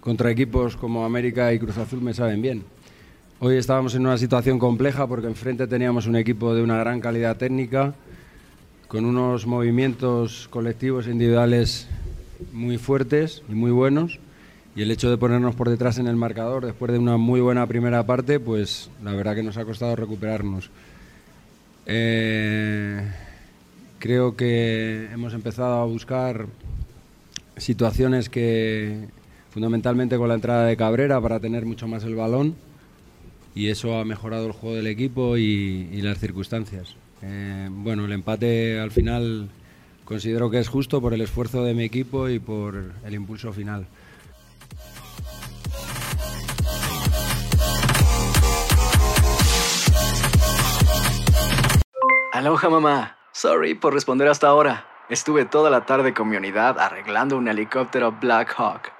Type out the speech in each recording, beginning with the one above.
contra equipos como América y Cruz Azul me saben bien. Hoy estábamos en una situación compleja porque enfrente teníamos un equipo de una gran calidad técnica, con unos movimientos colectivos e individuales muy fuertes y muy buenos. Y el hecho de ponernos por detrás en el marcador después de una muy buena primera parte, pues la verdad que nos ha costado recuperarnos. Eh, creo que hemos empezado a buscar situaciones que, fundamentalmente con la entrada de Cabrera para tener mucho más el balón y eso ha mejorado el juego del equipo y, las circunstancias. Eh, bueno, el empate al final considero que es justo por el esfuerzo de mi equipo y por el impulso final. Aloha mamá. Sorry por responder hasta ahora. Estuve toda la tarde con mi unidad arreglando un helicóptero Black Hawk.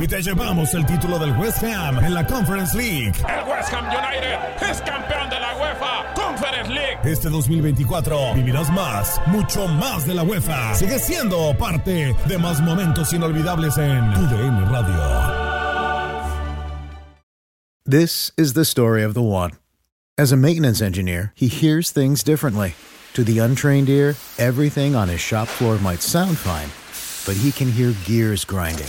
Y te llevamos el título del West Ham en la Conference League. El West Ham United es campeón de la UEFA Conference League. Este 2024 vivirás más, mucho más de la UEFA. Sigue siendo parte de más momentos inolvidables en tu DN Radio. This is the story of the one. As a maintenance engineer, he hears things differently. To the untrained ear, everything on his shop floor might sound fine, but he can hear gears grinding